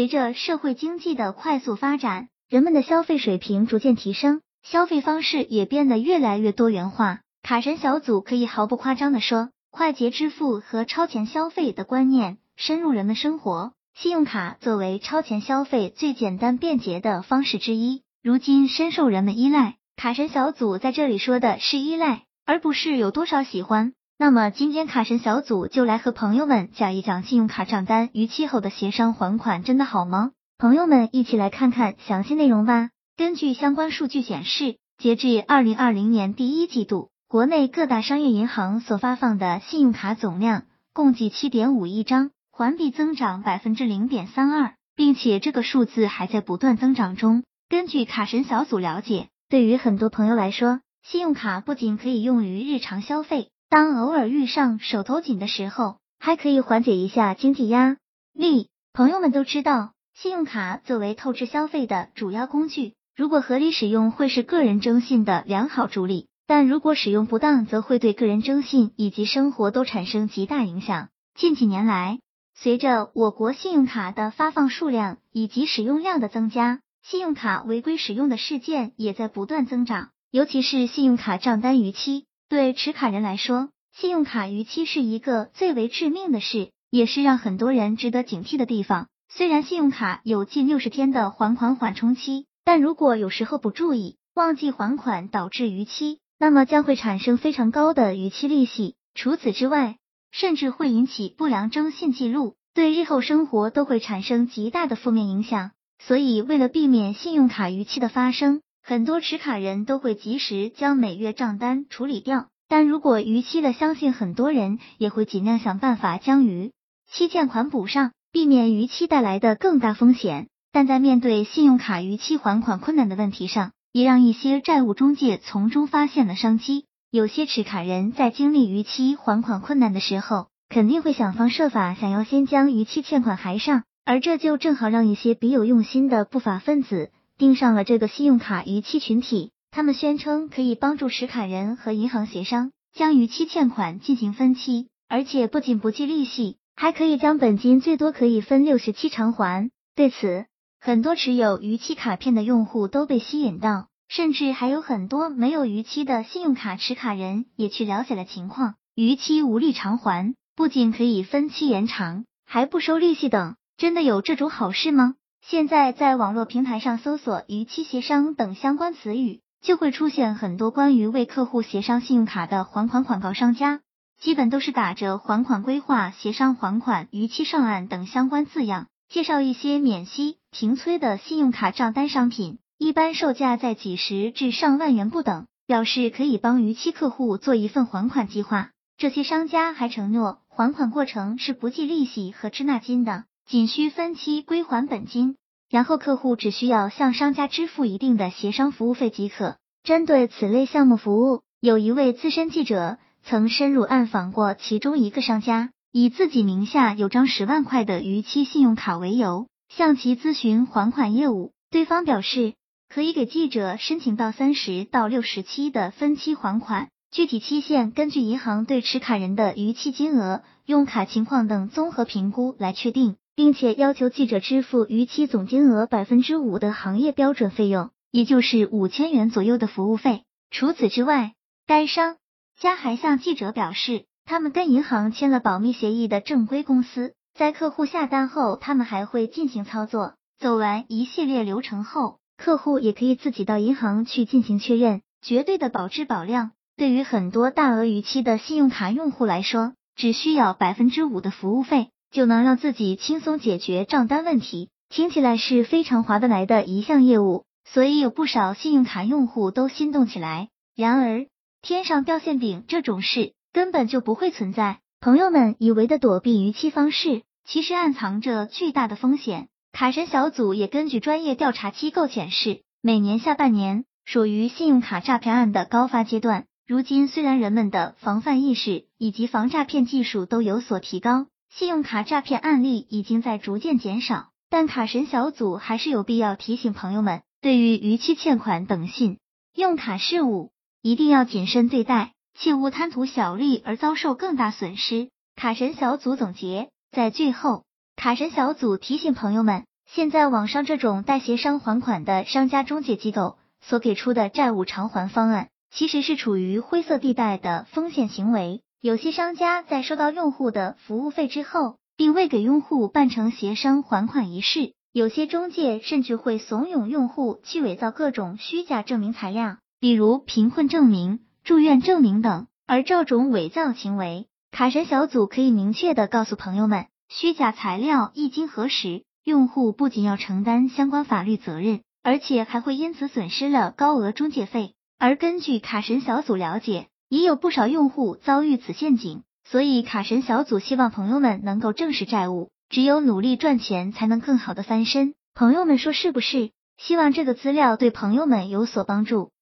随着社会经济的快速发展，人们的消费水平逐渐提升，消费方式也变得越来越多元化。卡神小组可以毫不夸张的说，快捷支付和超前消费的观念深入人们生活。信用卡作为超前消费最简单便捷的方式之一，如今深受人们依赖。卡神小组在这里说的是依赖，而不是有多少喜欢。那么今天卡神小组就来和朋友们讲一讲信用卡账单逾期后的协商还款真的好吗？朋友们一起来看看详细内容吧。根据相关数据显示，截至二零二零年第一季度，国内各大商业银行所发放的信用卡总量共计七点五亿张，环比增长百分之零点三二，并且这个数字还在不断增长中。根据卡神小组了解，对于很多朋友来说，信用卡不仅可以用于日常消费。当偶尔遇上手头紧的时候，还可以缓解一下经济压力。朋友们都知道，信用卡作为透支消费的主要工具，如果合理使用，会是个人征信的良好助力；但如果使用不当，则会对个人征信以及生活都产生极大影响。近几年来，随着我国信用卡的发放数量以及使用量的增加，信用卡违规使用的事件也在不断增长，尤其是信用卡账单逾期。对持卡人来说，信用卡逾期是一个最为致命的事，也是让很多人值得警惕的地方。虽然信用卡有近六十天的还款缓冲期，但如果有时候不注意忘记还款导致逾期，那么将会产生非常高的逾期利息。除此之外，甚至会引起不良征信记录，对日后生活都会产生极大的负面影响。所以，为了避免信用卡逾期的发生，很多持卡人都会及时将每月账单处理掉，但如果逾期了，相信很多人也会尽量想办法将逾期欠款补上，避免逾期带来的更大风险。但在面对信用卡逾期还款困难的问题上，也让一些债务中介从中发现了商机。有些持卡人在经历逾期还款困难的时候，肯定会想方设法想要先将逾期欠款还上，而这就正好让一些别有用心的不法分子。盯上了这个信用卡逾期群体，他们宣称可以帮助持卡人和银行协商，将逾期欠款进行分期，而且不仅不计利息，还可以将本金最多可以分六十期偿还。对此，很多持有逾期卡片的用户都被吸引到，甚至还有很多没有逾期的信用卡持卡人也去了解了情况。逾期无力偿还，不仅可以分期延长，还不收利息等，真的有这种好事吗？现在在网络平台上搜索“逾期协商”等相关词语，就会出现很多关于为客户协商信用卡的还款广告。商家基本都是打着还款规划、协商还款、逾期上岸等相关字样，介绍一些免息、停催的信用卡账单商品，一般售价在几十至上万元不等，表示可以帮逾期客户做一份还款计划。这些商家还承诺还款过程是不计利息和滞纳金的。仅需分期归还本金，然后客户只需要向商家支付一定的协商服务费即可。针对此类项目服务，有一位资深记者曾深入暗访过其中一个商家，以自己名下有张十万块的逾期信用卡为由，向其咨询还款业务。对方表示可以给记者申请到三十到六十期的分期还款，具体期限根据银行对持卡人的逾期金额、用卡情况等综合评估来确定。并且要求记者支付逾期总金额百分之五的行业标准费用，也就是五千元左右的服务费。除此之外，该商家还向记者表示，他们跟银行签了保密协议的正规公司，在客户下单后，他们还会进行操作。走完一系列流程后，客户也可以自己到银行去进行确认，绝对的保质保量。对于很多大额逾期的信用卡用户来说，只需要百分之五的服务费。就能让自己轻松解决账单问题，听起来是非常划得来的一项业务，所以有不少信用卡用户都心动起来。然而，天上掉馅饼这种事根本就不会存在。朋友们以为的躲避逾期方式，其实暗藏着巨大的风险。卡神小组也根据专业调查机构显示，每年下半年属于信用卡诈骗案的高发阶段。如今，虽然人们的防范意识以及防诈骗技术都有所提高。信用卡诈骗案例已经在逐渐减少，但卡神小组还是有必要提醒朋友们，对于逾期欠款等信用卡事务，一定要谨慎对待，切勿贪图小利而遭受更大损失。卡神小组总结，在最后，卡神小组提醒朋友们，现在网上这种代协商还款的商家中介机构所给出的债务偿还方案，其实是处于灰色地带的风险行为。有些商家在收到用户的服务费之后，并未给用户办成协商还款仪式。有些中介甚至会怂恿用户去伪造各种虚假证明材料，比如贫困证明、住院证明等。而这种伪造行为，卡神小组可以明确的告诉朋友们，虚假材料一经核实，用户不仅要承担相关法律责任，而且还会因此损失了高额中介费。而根据卡神小组了解，也有不少用户遭遇此陷阱，所以卡神小组希望朋友们能够正视债务。只有努力赚钱，才能更好的翻身。朋友们说是不是？希望这个资料对朋友们有所帮助。